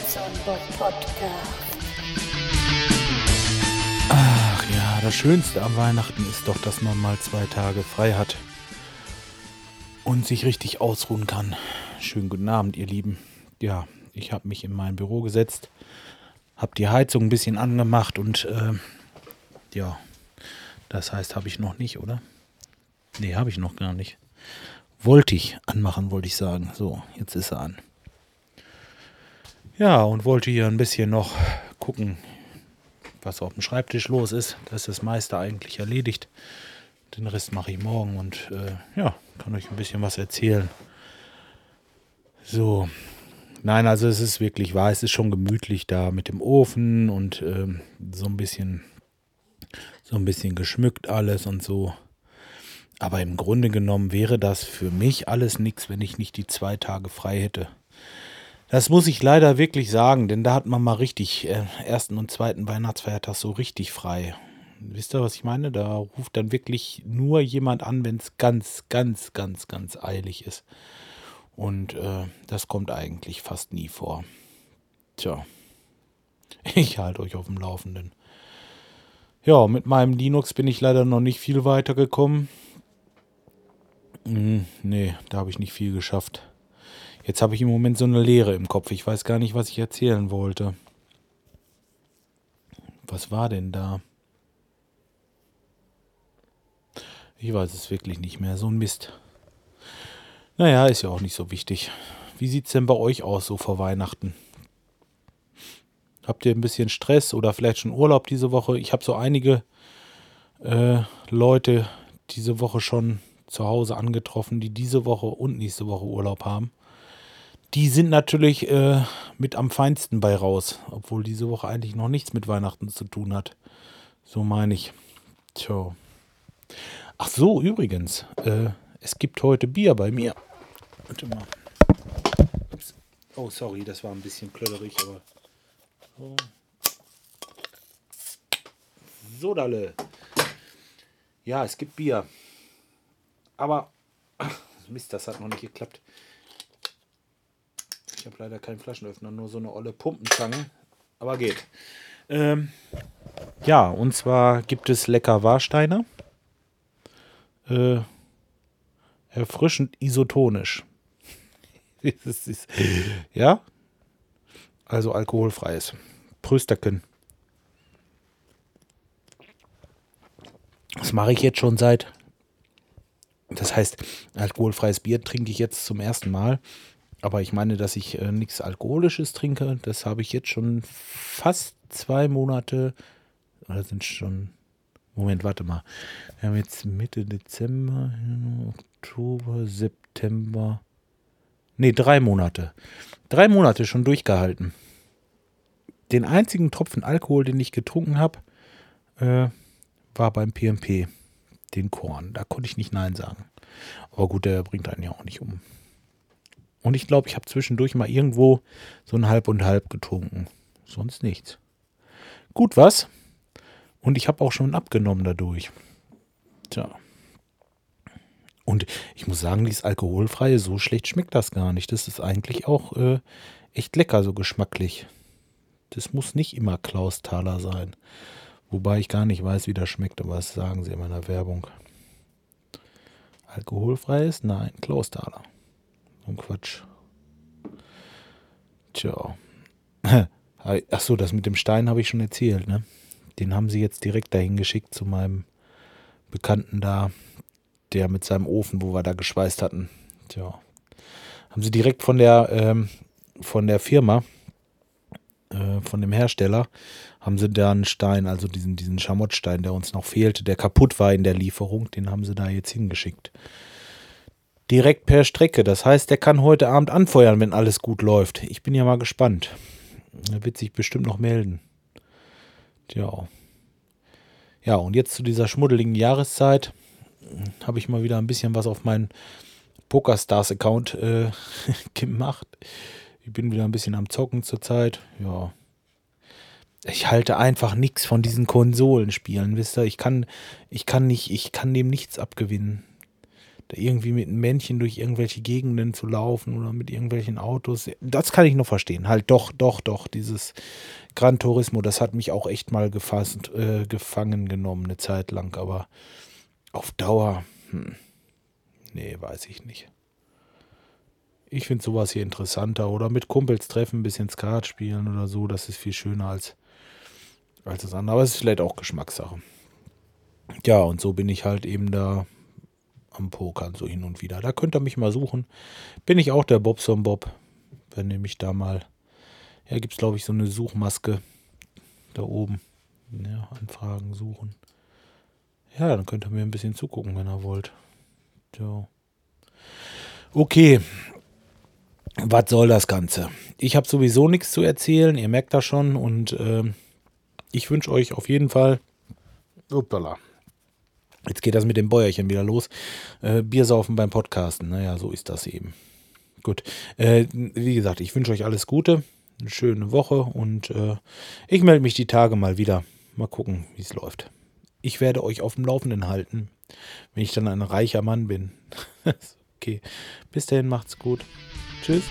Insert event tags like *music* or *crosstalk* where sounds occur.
Podcast. Ach ja, das Schönste am Weihnachten ist doch, dass man mal zwei Tage frei hat und sich richtig ausruhen kann. Schönen guten Abend, ihr Lieben. Ja, ich habe mich in mein Büro gesetzt, habe die Heizung ein bisschen angemacht und äh, ja, das heißt, habe ich noch nicht, oder? Nee, habe ich noch gar nicht. Wollte ich anmachen, wollte ich sagen. So, jetzt ist er an. Ja, und wollte hier ein bisschen noch gucken, was auf dem Schreibtisch los ist. Das ist das meiste eigentlich erledigt. Den Rest mache ich morgen und äh, ja, kann euch ein bisschen was erzählen. So, nein, also es ist wirklich wahr, es ist schon gemütlich da mit dem Ofen und ähm, so ein bisschen, so ein bisschen geschmückt alles und so. Aber im Grunde genommen wäre das für mich alles nichts, wenn ich nicht die zwei Tage frei hätte. Das muss ich leider wirklich sagen, denn da hat man mal richtig äh, ersten und zweiten Weihnachtsfeiertag so richtig frei. Wisst ihr, was ich meine? Da ruft dann wirklich nur jemand an, wenn es ganz, ganz, ganz, ganz eilig ist. Und äh, das kommt eigentlich fast nie vor. Tja, *laughs* ich halte euch auf dem Laufenden. Ja, mit meinem Linux bin ich leider noch nicht viel weiter gekommen. Hm, nee, da habe ich nicht viel geschafft. Jetzt habe ich im Moment so eine Leere im Kopf. Ich weiß gar nicht, was ich erzählen wollte. Was war denn da? Ich weiß es wirklich nicht mehr. So ein Mist. Naja, ist ja auch nicht so wichtig. Wie sieht es denn bei euch aus, so vor Weihnachten? Habt ihr ein bisschen Stress oder vielleicht schon Urlaub diese Woche? Ich habe so einige äh, Leute diese Woche schon zu Hause angetroffen, die diese Woche und nächste Woche Urlaub haben. Die sind natürlich äh, mit am feinsten bei raus, obwohl diese Woche eigentlich noch nichts mit Weihnachten zu tun hat. So meine ich. Tja. Ach so, übrigens, äh, es gibt heute Bier bei mir. Warte mal. Ups. Oh, sorry, das war ein bisschen klöderig, aber. So. Sodale. Ja, es gibt Bier. Aber. Ach, Mist, das hat noch nicht geklappt. Ich habe leider keinen Flaschenöffner, nur so eine olle Pumpenzange. Aber geht. Ähm, ja, und zwar gibt es lecker Warsteiner. Äh, erfrischend isotonisch. *laughs* ja? Also alkoholfreies. Prösterken. Das mache ich jetzt schon seit. Das heißt, alkoholfreies Bier trinke ich jetzt zum ersten Mal. Aber ich meine, dass ich äh, nichts Alkoholisches trinke. Das habe ich jetzt schon fast zwei Monate. Oder sind schon. Moment, warte mal. Wir haben jetzt Mitte Dezember, Oktober, September. Ne, drei Monate. Drei Monate schon durchgehalten. Den einzigen Tropfen Alkohol, den ich getrunken habe, äh, war beim PMP. Den Korn. Da konnte ich nicht Nein sagen. Aber gut, der bringt einen ja auch nicht um. Und ich glaube, ich habe zwischendurch mal irgendwo so ein Halb und Halb getrunken. Sonst nichts. Gut was. Und ich habe auch schon abgenommen dadurch. Tja. Und ich muss sagen, dieses Alkoholfreie, so schlecht schmeckt das gar nicht. Das ist eigentlich auch äh, echt lecker, so geschmacklich. Das muss nicht immer Klausthaler sein. Wobei ich gar nicht weiß, wie das schmeckt, aber das sagen sie in meiner Werbung. Alkoholfreies? Nein, Klausthaler. So ein Quatsch. Tja. *laughs* Ach so, das mit dem Stein habe ich schon erzählt, ne? Den haben sie jetzt direkt dahin geschickt zu meinem Bekannten da, der mit seinem Ofen, wo wir da geschweißt hatten. Tja. Haben sie direkt von der, ähm, von der Firma, äh, von dem Hersteller, haben sie da einen Stein, also diesen, diesen Schamottstein, der uns noch fehlte, der kaputt war in der Lieferung, den haben sie da jetzt hingeschickt. Direkt per Strecke. Das heißt, der kann heute Abend anfeuern, wenn alles gut läuft. Ich bin ja mal gespannt. Er wird sich bestimmt noch melden. Tja. Ja, und jetzt zu dieser schmuddeligen Jahreszeit habe ich mal wieder ein bisschen was auf meinen PokerStars-Account äh, *laughs* gemacht. Ich bin wieder ein bisschen am Zocken zurzeit. Ja. Ich halte einfach nichts von diesen Konsolenspielen, wisst ihr? Ich kann, ich kann nicht, ich kann dem nichts abgewinnen. Da irgendwie mit einem Männchen durch irgendwelche Gegenden zu laufen oder mit irgendwelchen Autos. Das kann ich noch verstehen. Halt doch, doch, doch. Dieses Gran Turismo, das hat mich auch echt mal gefasst, äh, gefangen genommen, eine Zeit lang. Aber auf Dauer, hm, nee, weiß ich nicht. Ich finde sowas hier interessanter. Oder mit Kumpels treffen, ein bisschen Skat spielen oder so. Das ist viel schöner als, als das andere. Aber es ist vielleicht auch Geschmackssache. Ja, und so bin ich halt eben da am Pokern so hin und wieder. Da könnt ihr mich mal suchen. Bin ich auch der Bobson Bob. Wenn mich da mal. Ja, gibt es glaube ich so eine Suchmaske da oben. Ja, Anfragen suchen. Ja, dann könnt ihr mir ein bisschen zugucken, wenn ihr wollt. So. Okay, was soll das Ganze? Ich habe sowieso nichts zu erzählen, ihr merkt das schon und äh, ich wünsche euch auf jeden Fall. Upala. Jetzt geht das mit dem Bäuerchen wieder los. Äh, Biersaufen beim Podcasten. Naja, so ist das eben. Gut. Äh, wie gesagt, ich wünsche euch alles Gute, eine schöne Woche und äh, ich melde mich die Tage mal wieder. Mal gucken, wie es läuft. Ich werde euch auf dem Laufenden halten, wenn ich dann ein reicher Mann bin. *laughs* okay. Bis dahin, macht's gut. Tschüss.